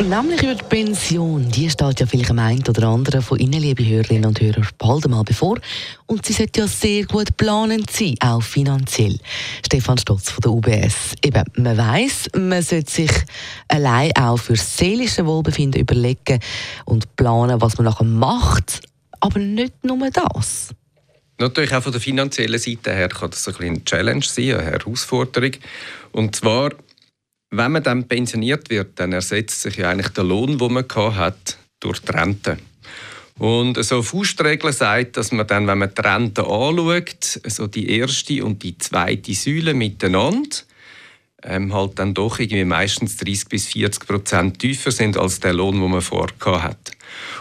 Nämlich über die Pension. Die steht ja vielleicht am einen oder anderen von Ihnen, liebe Hörerinnen und Hörer, bald einmal bevor. Und sie sollte ja sehr gut planend sein, auch finanziell. Stefan Stotz von der UBS. Eben, man weiss, man sollte sich allein auch für seelische Wohlbefinden überlegen und planen, was man nachher macht. Aber nicht nur das. Natürlich auch von der finanziellen Seite her kann das ein eine Challenge sein, eine Herausforderung. Und zwar wenn man dann pensioniert wird, dann ersetzt sich ja eigentlich der Lohn, den man hat, durch die Rente. Und so Faustregel sagt, dass man dann, wenn man die Rente anschaut, so die erste und die zweite Säule miteinander, ähm, halt dann doch irgendwie meistens 30 bis 40 Prozent tiefer sind als der Lohn, den man vorher hat.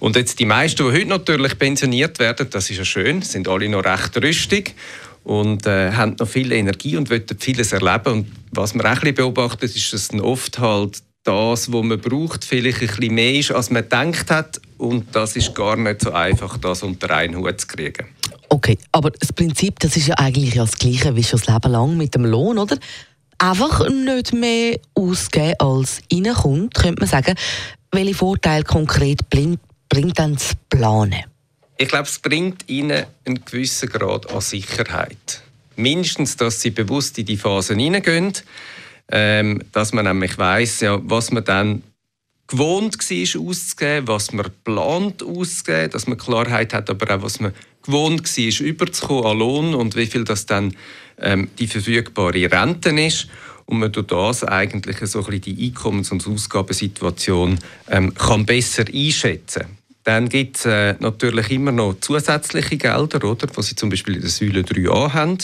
Und jetzt die meisten, die heute natürlich pensioniert werden, das ist ja schön, sind alle noch recht rüstig und äh, haben noch viel Energie und wollen vieles erleben. Und was man auch ein beobachtet, ist, dass oft halt das, was man braucht, vielleicht ein bisschen mehr ist, als man gedacht hat. Und das ist gar nicht so einfach, das unter einen Hut zu kriegen. Okay, aber das Prinzip, das ist ja eigentlich das Gleiche wie schon das Leben lang mit dem Lohn, oder? Einfach nicht mehr ausgeben, als reinkommt, könnte man sagen. Welche Vorteile konkret bringt, bringt dann das Planen? Ich glaube, es bringt ihnen einen gewissen Grad an Sicherheit. Mindestens, dass sie bewusst in die Phasen hineingehen, ähm, dass man nämlich weiß, ja, was man dann gewohnt war auszugeben, was man plant auszugeben, dass man Klarheit hat, aber auch was man gewohnt war überzukommen an Lohn und wie viel das dann ähm, die verfügbare Rente ist und man durch das eigentlich so ein bisschen die Einkommens- und Ausgabensituation ähm, kann besser einschätzen dann gibt es äh, natürlich immer noch zusätzliche Gelder, oder, die Sie zum Beispiel in der Säule 3a haben,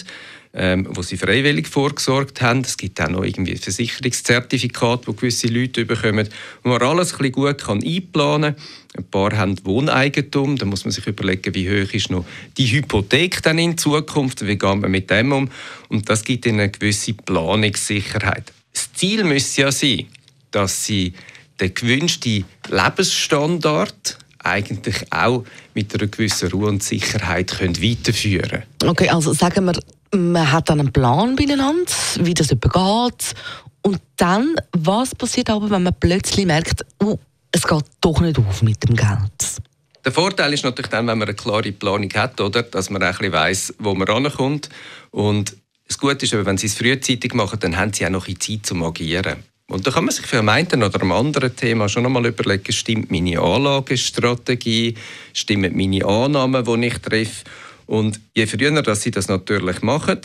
ähm, wo Sie freiwillig vorgesorgt haben. Es gibt auch noch irgendwie Versicherungszertifikate, die gewisse Leute bekommen, wo man alles ein bisschen gut kann einplanen kann. Ein paar haben Wohneigentum, da muss man sich überlegen, wie hoch ist noch die Hypothek dann in Zukunft, wie gehen wir mit dem um. Und das gibt ihnen eine gewisse Planungssicherheit. Das Ziel müsste ja sein, dass sie den gewünschten Lebensstandard eigentlich auch mit einer gewissen Ruhe und Sicherheit können weiterführen können. Okay, also sagen wir, man hat dann einen Plan beieinander, wie das geht. Und dann, was passiert aber, wenn man plötzlich merkt, oh, es geht doch nicht auf mit dem Geld? Der Vorteil ist natürlich dann, wenn man eine klare Planung hat, oder? dass man ein bisschen weiss, wo man rankommt. Und das Gute ist, wenn Sie es frühzeitig machen, dann haben Sie auch noch ein Zeit zum Agieren. Und da kann man sich für einen oder einem anderen Thema schon einmal überlegen, stimmt meine Anlagestrategie, stimmen meine Annahmen, die ich treffe. Und je früher dass sie das natürlich machen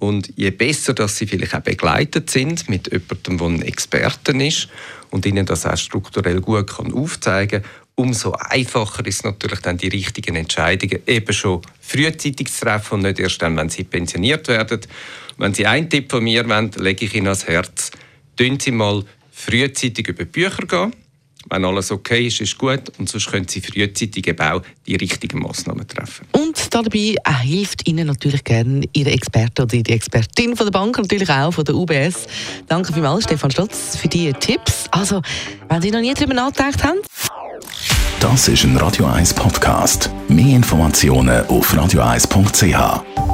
und je besser, dass sie vielleicht auch begleitet sind mit jemandem, der ein Experten ist und ihnen das auch strukturell gut kann aufzeigen kann, umso einfacher ist natürlich dann die richtigen Entscheidungen eben schon frühzeitig zu treffen und nicht erst dann, wenn sie pensioniert werden. Wenn Sie einen Tipp von mir wollen, lege ich Ihnen ans Herz, tun Sie mal frühzeitig über Bücher gehen. Wenn alles okay ist, ist gut. Und sonst können Sie frühzeitig eben auch die richtigen Massnahmen treffen. Und dabei hilft Ihnen natürlich gerne Ihre Experte oder die Expertin von der Bank, natürlich auch von der UBS. Danke vielmals, Stefan Stotz, für die Tipps. Also, wenn Sie noch nie darüber nachgedacht haben. Das ist ein Radio 1 Podcast. Mehr Informationen auf radio1.ch.